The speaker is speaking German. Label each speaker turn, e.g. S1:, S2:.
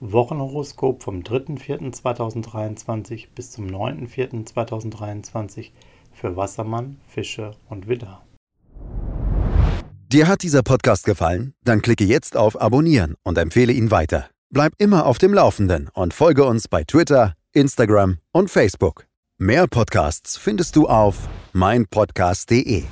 S1: Wochenhoroskop vom 3.4.2023 bis zum 9.4.2023 für Wassermann, Fische und Widder.
S2: Dir hat dieser Podcast gefallen? Dann klicke jetzt auf Abonnieren und empfehle ihn weiter. Bleib immer auf dem Laufenden und folge uns bei Twitter, Instagram und Facebook. Mehr Podcasts findest du auf meinpodcast.de.